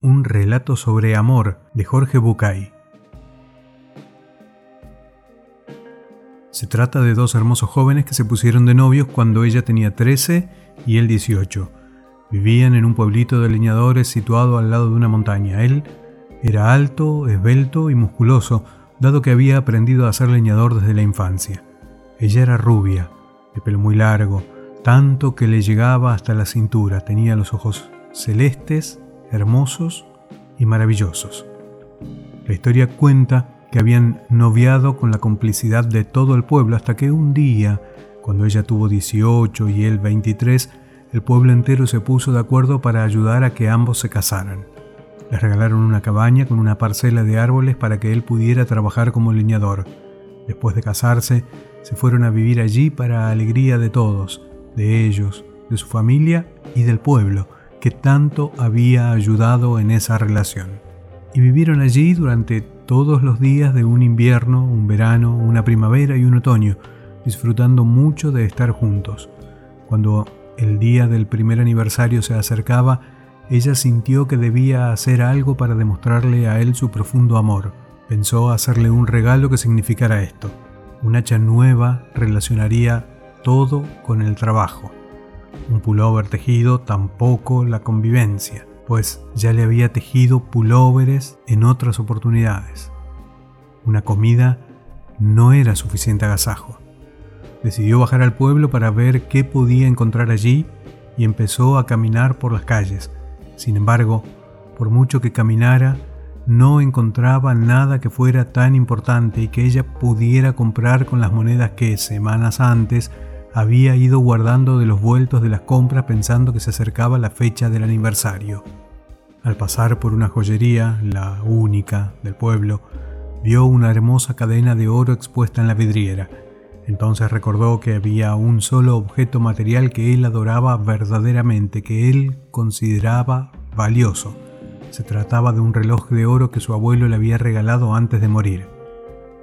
Un relato sobre amor de Jorge Bucay. Se trata de dos hermosos jóvenes que se pusieron de novios cuando ella tenía 13 y él 18. Vivían en un pueblito de leñadores situado al lado de una montaña. Él era alto, esbelto y musculoso, dado que había aprendido a ser leñador desde la infancia. Ella era rubia, de pelo muy largo, tanto que le llegaba hasta la cintura. Tenía los ojos celestes, hermosos y maravillosos. La historia cuenta que habían noviado con la complicidad de todo el pueblo hasta que un día, cuando ella tuvo 18 y él 23, el pueblo entero se puso de acuerdo para ayudar a que ambos se casaran. Les regalaron una cabaña con una parcela de árboles para que él pudiera trabajar como leñador. Después de casarse, se fueron a vivir allí para alegría de todos, de ellos, de su familia y del pueblo, que tanto había ayudado en esa relación. Y vivieron allí durante todos los días de un invierno, un verano, una primavera y un otoño, disfrutando mucho de estar juntos. Cuando el día del primer aniversario se acercaba, ella sintió que debía hacer algo para demostrarle a él su profundo amor. Pensó hacerle un regalo que significara esto. Un hacha nueva relacionaría todo con el trabajo. Un pullover tejido tampoco la convivencia, pues ya le había tejido pulóveres en otras oportunidades. Una comida no era suficiente agasajo. Decidió bajar al pueblo para ver qué podía encontrar allí y empezó a caminar por las calles. Sin embargo, por mucho que caminara, no encontraba nada que fuera tan importante y que ella pudiera comprar con las monedas que semanas antes había ido guardando de los vueltos de las compras pensando que se acercaba la fecha del aniversario. Al pasar por una joyería, la única del pueblo, vio una hermosa cadena de oro expuesta en la vidriera. Entonces recordó que había un solo objeto material que él adoraba verdaderamente, que él consideraba valioso. Se trataba de un reloj de oro que su abuelo le había regalado antes de morir.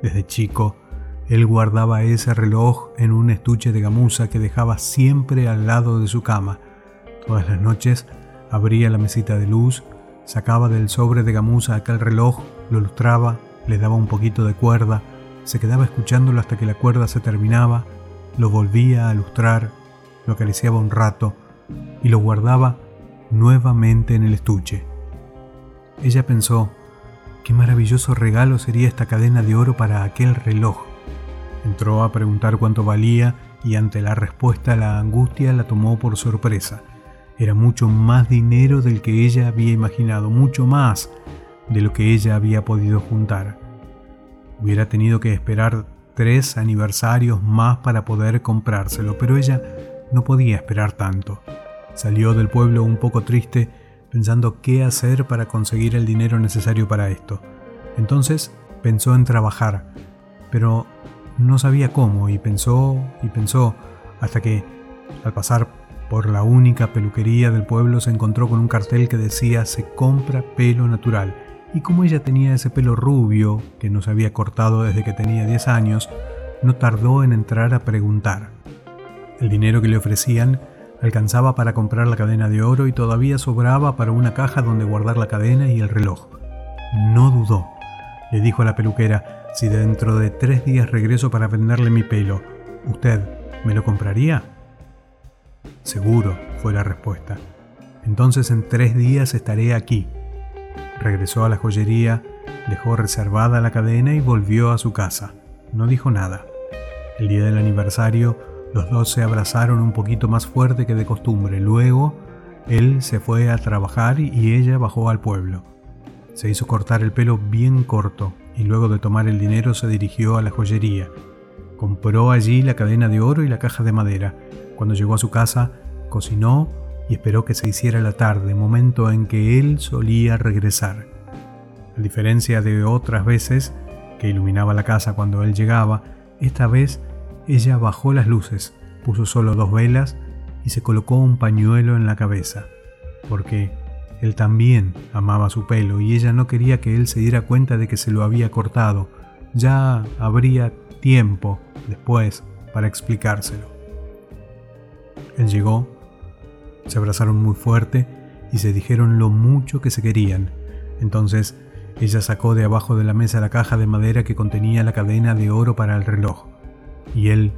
Desde chico, él guardaba ese reloj en un estuche de gamuza que dejaba siempre al lado de su cama. Todas las noches abría la mesita de luz, sacaba del sobre de gamuza aquel reloj, lo lustraba, le daba un poquito de cuerda, se quedaba escuchándolo hasta que la cuerda se terminaba, lo volvía a lustrar, lo acariciaba un rato y lo guardaba nuevamente en el estuche. Ella pensó, qué maravilloso regalo sería esta cadena de oro para aquel reloj. Entró a preguntar cuánto valía y ante la respuesta la angustia la tomó por sorpresa. Era mucho más dinero del que ella había imaginado, mucho más de lo que ella había podido juntar. Hubiera tenido que esperar tres aniversarios más para poder comprárselo, pero ella no podía esperar tanto. Salió del pueblo un poco triste pensando qué hacer para conseguir el dinero necesario para esto. Entonces pensó en trabajar, pero no sabía cómo y pensó y pensó hasta que, al pasar por la única peluquería del pueblo, se encontró con un cartel que decía se compra pelo natural. Y como ella tenía ese pelo rubio, que no se había cortado desde que tenía 10 años, no tardó en entrar a preguntar. El dinero que le ofrecían alcanzaba para comprar la cadena de oro y todavía sobraba para una caja donde guardar la cadena y el reloj. No dudó. Le dijo a la peluquera, si dentro de tres días regreso para venderle mi pelo, ¿usted me lo compraría? Seguro, fue la respuesta. Entonces en tres días estaré aquí. Regresó a la joyería, dejó reservada la cadena y volvió a su casa. No dijo nada. El día del aniversario, los dos se abrazaron un poquito más fuerte que de costumbre. Luego, él se fue a trabajar y ella bajó al pueblo. Se hizo cortar el pelo bien corto, y luego de tomar el dinero se dirigió a la joyería. Compró allí la cadena de oro y la caja de madera. Cuando llegó a su casa, cocinó y esperó que se hiciera la tarde, momento en que él solía regresar. A diferencia de otras veces, que iluminaba la casa cuando él llegaba, esta vez ella bajó las luces, puso solo dos velas y se colocó un pañuelo en la cabeza, porque él también amaba su pelo y ella no quería que él se diera cuenta de que se lo había cortado. Ya habría tiempo después para explicárselo. Él llegó, se abrazaron muy fuerte y se dijeron lo mucho que se querían. Entonces ella sacó de abajo de la mesa la caja de madera que contenía la cadena de oro para el reloj, y él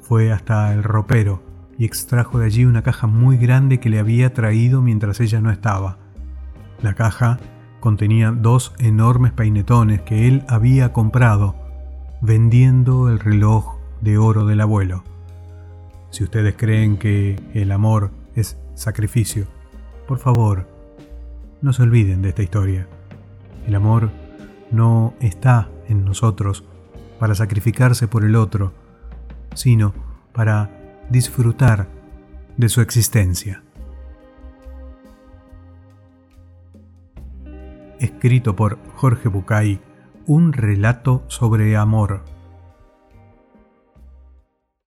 fue hasta el ropero y extrajo de allí una caja muy grande que le había traído mientras ella no estaba. La caja contenía dos enormes peinetones que él había comprado vendiendo el reloj de oro del abuelo. Si ustedes creen que el amor es sacrificio, por favor, no se olviden de esta historia. El amor no está en nosotros para sacrificarse por el otro, sino para disfrutar de su existencia. Escrito por Jorge Bucay, un relato sobre amor